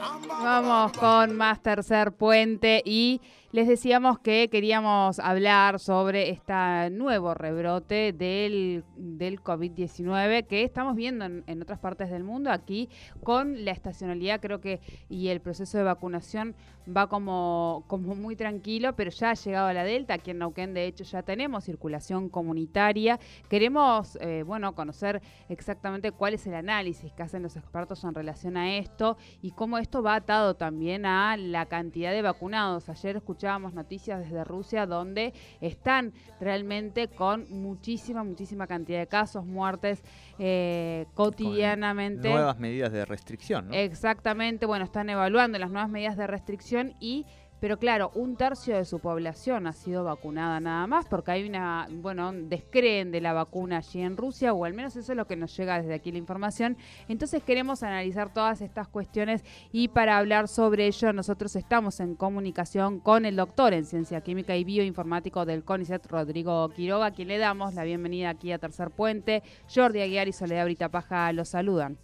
Vamos con más tercer puente y les decíamos que queríamos hablar sobre este nuevo rebrote del, del COVID-19 que estamos viendo en, otras partes del mundo. Aquí con la estacionalidad creo que y el proceso de vacunación va como, como muy tranquilo, pero ya ha llegado la Delta. Aquí en Neuquén de hecho ya tenemos circulación comunitaria. Queremos, eh, bueno, conocer exactamente cuál es el análisis que hacen los expertos en relación a esto y cómo esto va atado también a la cantidad de vacunados. Ayer escuchábamos noticias desde Rusia donde están realmente con muchísima, muchísima cantidad de casos, muertes eh, cotidianamente. nuevas medidas de restricción, ¿no? Exactamente, bueno, están evaluando las nuevas medidas de restricción y pero claro, un tercio de su población ha sido vacunada nada más, porque hay una, bueno, descreen de la vacuna allí en Rusia, o al menos eso es lo que nos llega desde aquí la información. Entonces queremos analizar todas estas cuestiones y para hablar sobre ello nosotros estamos en comunicación con el doctor en Ciencia Química y Bioinformático del CONICET, Rodrigo Quiroga, a quien le damos la bienvenida aquí a Tercer Puente. Jordi Aguiar y Soledad Brita Paja los saludan.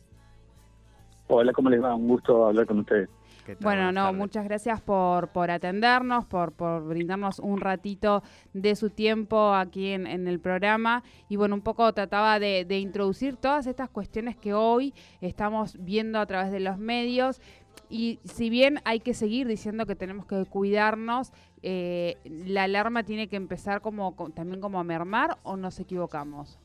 Hola, ¿cómo les va? Un gusto hablar con ustedes. Bueno, no, muchas gracias por, por atendernos, por, por brindarnos un ratito de su tiempo aquí en, en el programa. Y bueno, un poco trataba de, de, introducir todas estas cuestiones que hoy estamos viendo a través de los medios. Y si bien hay que seguir diciendo que tenemos que cuidarnos, eh, la alarma tiene que empezar como también como a mermar o nos equivocamos.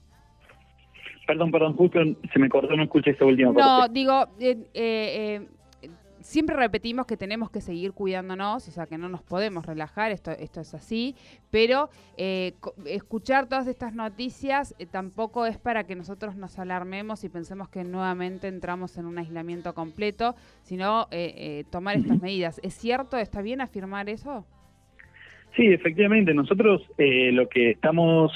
Perdón, perdón, justo se me cortó, no escuché esta última parte. No, digo, eh, eh, siempre repetimos que tenemos que seguir cuidándonos, o sea, que no nos podemos relajar, esto, esto es así, pero eh, escuchar todas estas noticias eh, tampoco es para que nosotros nos alarmemos y pensemos que nuevamente entramos en un aislamiento completo, sino eh, tomar estas medidas. ¿Es cierto? ¿Está bien afirmar eso? Sí, efectivamente, nosotros lo que estamos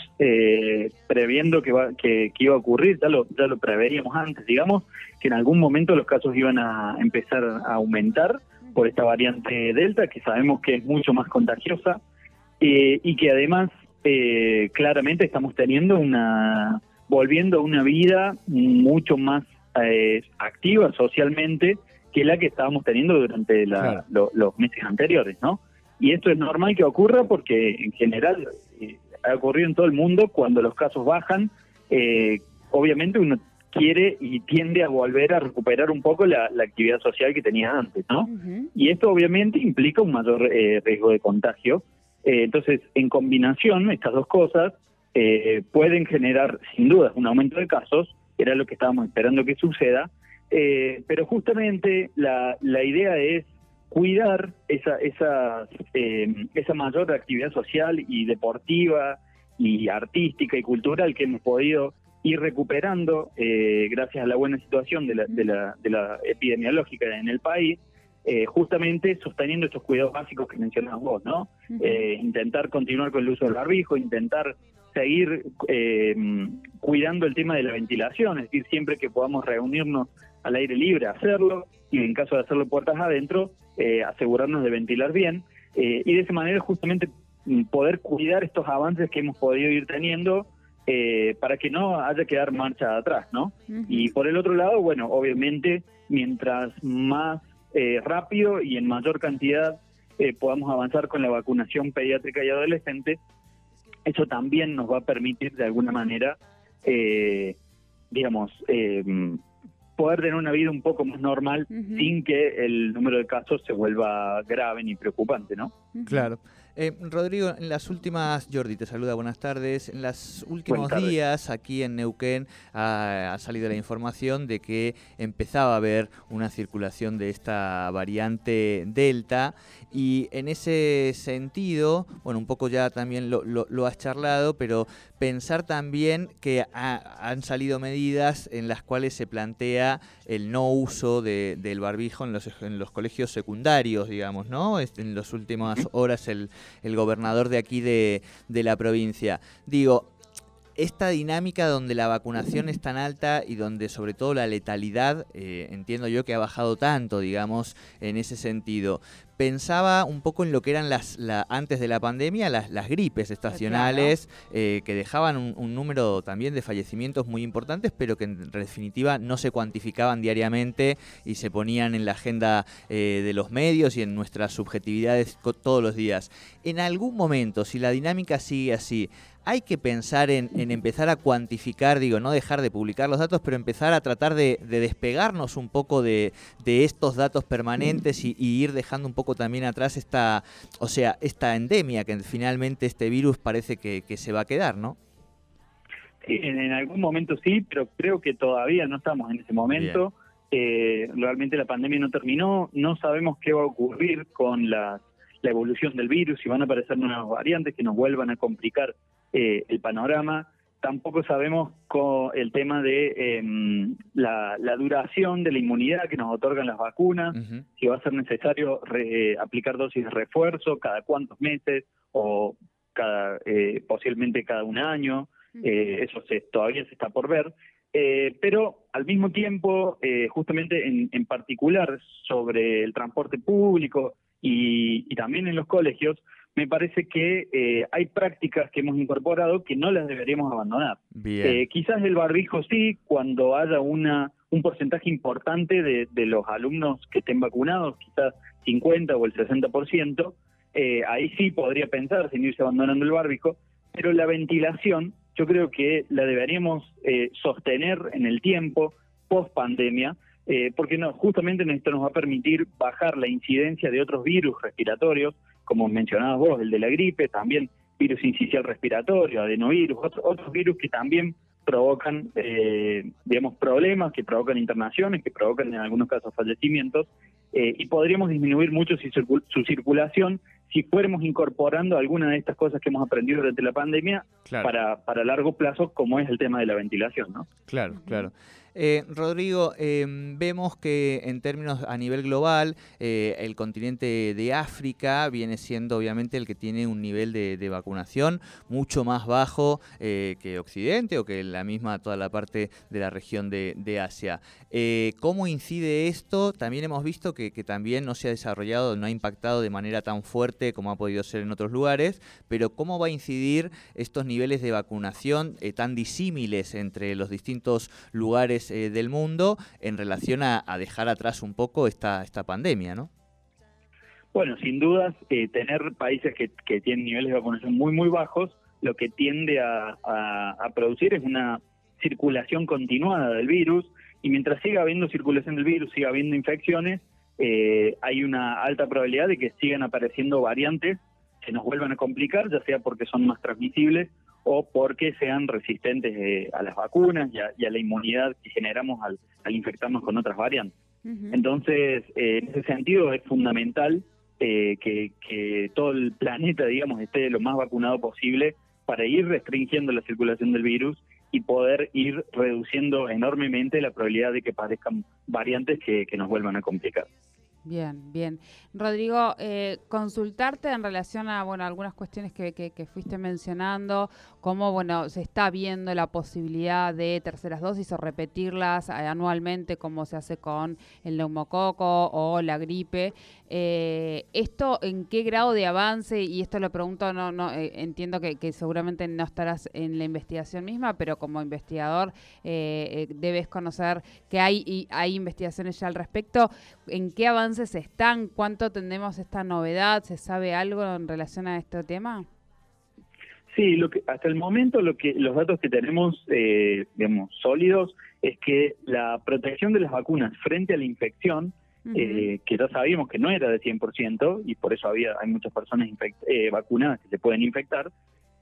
previendo que, va, que, que, iba a ocurrir, ya lo, ya lo preveíamos antes, digamos, que en algún momento los casos iban a empezar a aumentar por esta variante Delta, que sabemos que es mucho más contagiosa eh, y que además eh, claramente estamos teniendo una, volviendo a una vida mucho más eh, activa socialmente que la que estábamos teniendo durante los meses anteriores, ¿no? Y esto es normal que ocurra porque en general ha ocurrido en todo el mundo cuando los casos bajan, obviamente uno quiere y tiende a volver a recuperar un poco la, actividad social que tenía antes, ¿no? Y esto obviamente implica un mayor eh, riesgo de contagio. Eh, entonces, en combinación, estas dos cosas eh, pueden generar, sin duda, un aumento de casos, era lo que estábamos esperando que suceda, pero justamente la, la idea es cuidar esa, esa, esa mayor actividad social y deportiva y artística y cultural que hemos podido ir recuperando, eh, gracias a la buena situación de la, de la, de la epidemiológica en el país, eh, justamente sosteniendo estos cuidados básicos que mencionabas vos, ¿no? Eh, intentar continuar con el uso del barbijo, intentar seguir cuidando el tema de la ventilación, es decir, siempre que podamos reunirnos al aire libre, hacerlo, y en caso de hacerlo puertas adentro, asegurarnos de ventilar bien, y de esa manera justamente mm, poder cuidar estos avances que hemos podido ir teniendo eh, para que no haya que dar marcha atrás, ¿no? Y por el otro lado, bueno, obviamente, mientras más eh, rápido y en mayor cantidad eh, podamos avanzar con la vacunación pediátrica y adolescente, eso también nos va a permitir de alguna manera, digamos, poder tener una vida un poco más normal sin que el número de casos se vuelva grave ni preocupante, ¿no? Claro. Eh, Rodrigo, en las últimas, Jordi te saluda, buenas tardes. En los últimos días aquí en Neuquén ha, salido la información de que empezaba a haber una circulación de esta variante Delta y en ese sentido, bueno, un poco ya también lo, has charlado, pero pensar también que han salido medidas en las cuales se plantea el no uso del barbijo en los, en los colegios secundarios, digamos, ¿no? En las últimas horas el, el gobernador de aquí de, de la provincia. Digo, esta dinámica donde la vacunación es tan alta y donde sobre todo la letalidad, eh, entiendo yo que ha bajado tanto, digamos, en ese sentido. Pensaba un poco en lo que eran las antes de la pandemia, las, las gripes estacionales, eh, que dejaban un, número también de fallecimientos muy importantes, pero que en definitiva no se cuantificaban diariamente y se ponían en la agenda eh, de los medios y en nuestras subjetividades todos los días. En algún momento, si la dinámica sigue así, hay que pensar en, empezar a cuantificar, digo, no dejar de publicar los datos, pero empezar a tratar de, despegarnos un poco de, estos datos permanentes y, ir dejando un poco también atrás esta, o sea, esta endemia que finalmente este virus parece que, se va a quedar, ¿no? En, algún momento sí, pero creo que todavía no estamos en ese momento. Eh, realmente la pandemia no terminó, no sabemos qué va a ocurrir con la, la evolución del virus, si van a aparecer nuevas variantes que nos vuelvan a complicar eh, el panorama. Tampoco sabemos con el tema de em, la, duración de la inmunidad que nos otorgan las vacunas, si va a ser necesario aplicar dosis de refuerzo cada cuántos meses o cada eh, posiblemente cada un año. Eh, eso se, todavía se está por ver. pero al mismo tiempo, justamente en, en, particular sobre el transporte público y, y, también en los colegios, me parece que eh, hay prácticas que hemos incorporado que no las deberíamos abandonar. Eh, quizás el barbijo sí, cuando haya una un porcentaje importante de, los alumnos que estén vacunados, quizás 50 o el 60%, eh, ahí sí podría pensar en irse abandonando el barbijo, pero la ventilación yo creo que la deberíamos eh, sostener en el tiempo, post pandemia, eh, porque no, justamente esto nos va a permitir bajar la incidencia de otros virus respiratorios, como mencionabas vos, el de la gripe, también virus incisional respiratorio, adenovirus, otros virus que también provocan, eh, digamos, problemas, que provocan internaciones, que provocan en algunos casos fallecimientos, eh, y podríamos disminuir mucho su, circulación si fuéramos incorporando alguna de estas cosas que hemos aprendido durante la pandemia para, para largo plazo, como es el tema de la ventilación, ¿no? Claro, claro. Eh, Rodrigo, em, vemos que en términos a nivel global, eh, el continente de África viene siendo obviamente el que tiene un nivel de, vacunación mucho más bajo eh, que Occidente o que la misma toda la parte de la región de, Asia. ¿Cómo incide esto? También hemos visto que, que, también no se ha desarrollado, no ha impactado de manera tan fuerte como ha podido ser en otros lugares, pero ¿cómo va a incidir estos niveles de vacunación tan disímiles entre los distintos lugares eh, del mundo en relación a, dejar atrás un poco esta, esta pandemia, ¿no? Bueno, sin dudas, eh, tener países que, tienen niveles de vacunación muy, muy bajos, lo que tiende a, producir es una circulación continuada del virus, y mientras siga habiendo circulación del virus, siga habiendo infecciones, eh, hay una alta probabilidad de que sigan apareciendo variantes que nos vuelvan a complicar, ya sea porque son más transmisibles o porque sean resistentes eh, a las vacunas y a, la inmunidad que generamos al, infectarnos con otras variantes. Entonces, eh, en ese sentido es fundamental eh, que, todo el planeta, digamos, esté lo más vacunado posible para ir restringiendo la circulación del virus y poder ir reduciendo enormemente la probabilidad de que parezcan variantes que nos vuelvan a complicar. Bien, bien. Rodrigo, eh, consultarte en relación a bueno algunas cuestiones que, que, fuiste mencionando, cómo bueno se está viendo la posibilidad de terceras dosis o repetirlas anualmente como se hace con el neumococo o la gripe. Eh, ¿Esto en qué grado de avance? Y esto lo pregunto, no, no eh, entiendo que, seguramente no estarás en la investigación misma, pero como investigador debes conocer que hay, hay investigaciones ya al respecto. ¿En qué avance están? ¿Cuánto tenemos esta novedad? ¿Se sabe algo en relación a este tema? Sí, lo que, hasta el momento lo que los datos que tenemos, eh, digamos, sólidos, es que la protección de las vacunas frente a la infección, eh, que ya sabíamos que no era de 100%, y por eso había hay muchas personas eh, vacunadas que se pueden infectar,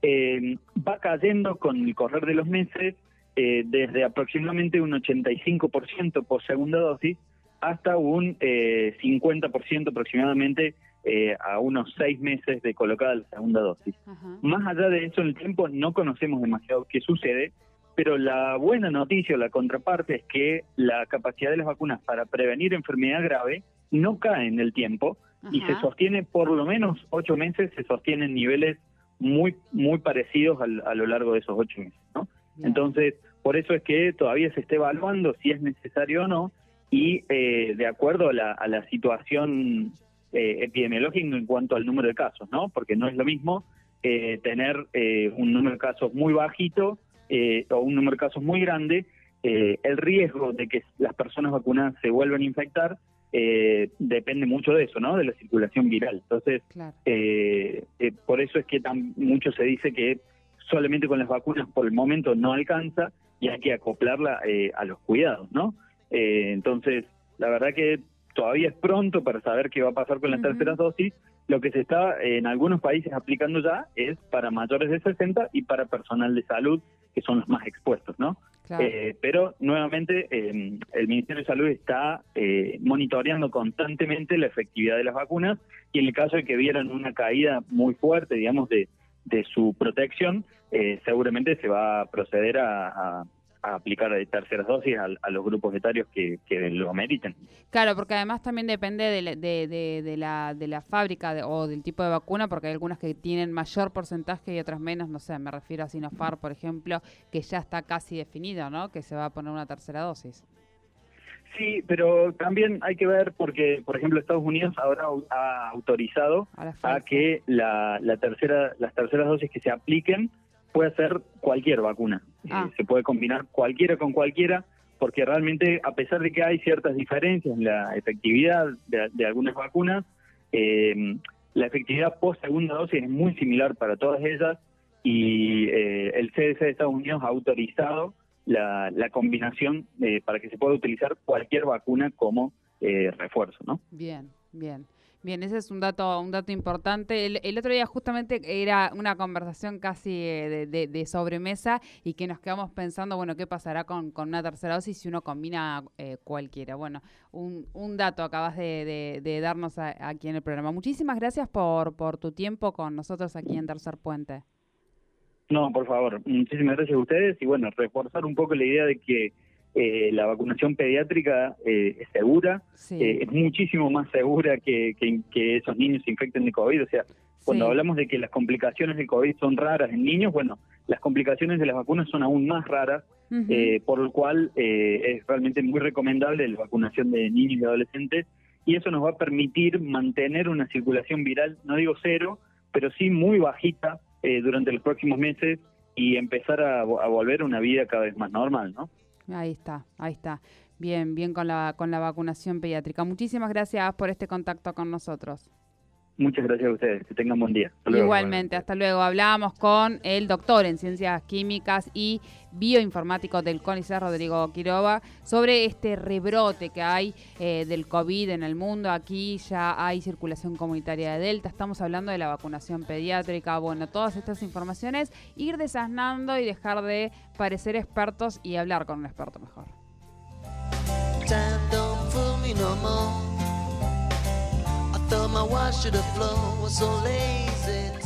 va cayendo con el correr de los meses desde aproximadamente un 85% por segunda dosis hasta un eh, 50% aproximadamente eh, a unos seis meses de colocada la segunda dosis. Más allá de eso, en el tiempo no conocemos demasiado qué sucede, pero la buena noticia o la contraparte es que la capacidad de las vacunas para prevenir enfermedad grave no cae en el tiempo y se sostiene por lo menos ocho meses, se sostienen niveles muy, muy parecidos a lo largo de esos ocho meses. ¿no? Entonces, por eso es que todavía se está evaluando si es necesario o no y eh, de acuerdo a la, a la situación eh, epidemiológica en cuanto al número de casos, ¿no? Porque no es lo mismo eh, tener un número de casos muy bajito o un número de casos muy grande, el riesgo de que las personas vacunadas se vuelvan a infectar depende mucho de eso, ¿no? De la circulación viral. Entonces, por eso es que tan, mucho se dice que solamente con las vacunas por el momento no alcanza y hay que acoplarla a los cuidados, ¿no? Eh, entonces, la verdad que todavía es pronto para saber qué va a pasar con la tercera dosis. Lo que se está en algunos países aplicando ya es para mayores de 60 y para personal de salud, que son los más expuestos, ¿no? Eh, pero nuevamente em, el Ministerio de Salud está eh, monitoreando constantemente la efectividad de las vacunas y en el caso de que vieran una caída muy fuerte, digamos, de, de su protección, eh, seguramente se va a proceder a, a aplicar terceras dosis a, los grupos etarios que, lo meriten. Claro, porque además también depende de, la, de, la, fábrica o del tipo de vacuna, porque hay algunas que tienen mayor porcentaje y otras menos, no sé, me refiero a Sinopharm, por ejemplo, que ya está casi definido, ¿no? Que se va a poner una tercera dosis. Sí, pero también hay que ver porque, por ejemplo, Estados Unidos ahora ha autorizado a, que la, la tercera, las terceras dosis que se apliquen puede ser cualquier vacuna. Eh, ah. se puede combinar cualquiera con cualquiera, porque realmente, a pesar de que hay ciertas diferencias en la efectividad de, algunas vacunas, eh, la efectividad post segunda dosis es muy similar para todas ellas y eh, el CDC de Estados Unidos ha autorizado la, la combinación para que se pueda utilizar cualquier vacuna como refuerzo, ¿no? Bien, bien. Bien, ese es un dato, un dato importante. El, otro día justamente era una conversación casi eh, de, sobremesa y que nos quedamos pensando, bueno, ¿qué pasará con, una tercera dosis si uno combina eh, cualquiera? Bueno, un, un dato acabas de, darnos aquí en el programa. Muchísimas gracias por, por tu tiempo con nosotros aquí en Tercer Puente. No, por favor, muchísimas gracias a ustedes y bueno, reforzar un poco la idea de que eh, la vacunación pediátrica eh, es segura, eh, es muchísimo más segura que, que, esos niños se infecten de COVID. O sea, cuando hablamos de que las complicaciones de COVID son raras en niños, bueno, las complicaciones de las vacunas son aún más raras, por lo cual es realmente muy recomendable la vacunación de niños y adolescentes y eso nos va a permitir mantener una circulación viral, no digo cero, pero sí muy bajita durante los próximos meses y empezar a, a volver a una vida cada vez más normal, ¿no? Ahí está, ahí está. Bien, bien con la, con la vacunación pediátrica. Muchísimas gracias por este contacto con nosotros. Muchas gracias a ustedes. Que tengan buen día. Igualmente, hasta luego. Hablábamos con el doctor en ciencias químicas y bioinformático del CONICET, Rodrigo Quiroga, sobre este rebrote que hay eh, del COVID en el mundo. Aquí ya hay circulación comunitaria de Delta. Estamos hablando de la vacunación pediátrica. Bueno, todas estas informaciones, ir desasnando y dejar de parecer expertos y hablar con un experto mejor. Thought my watch should have flown was so lazy.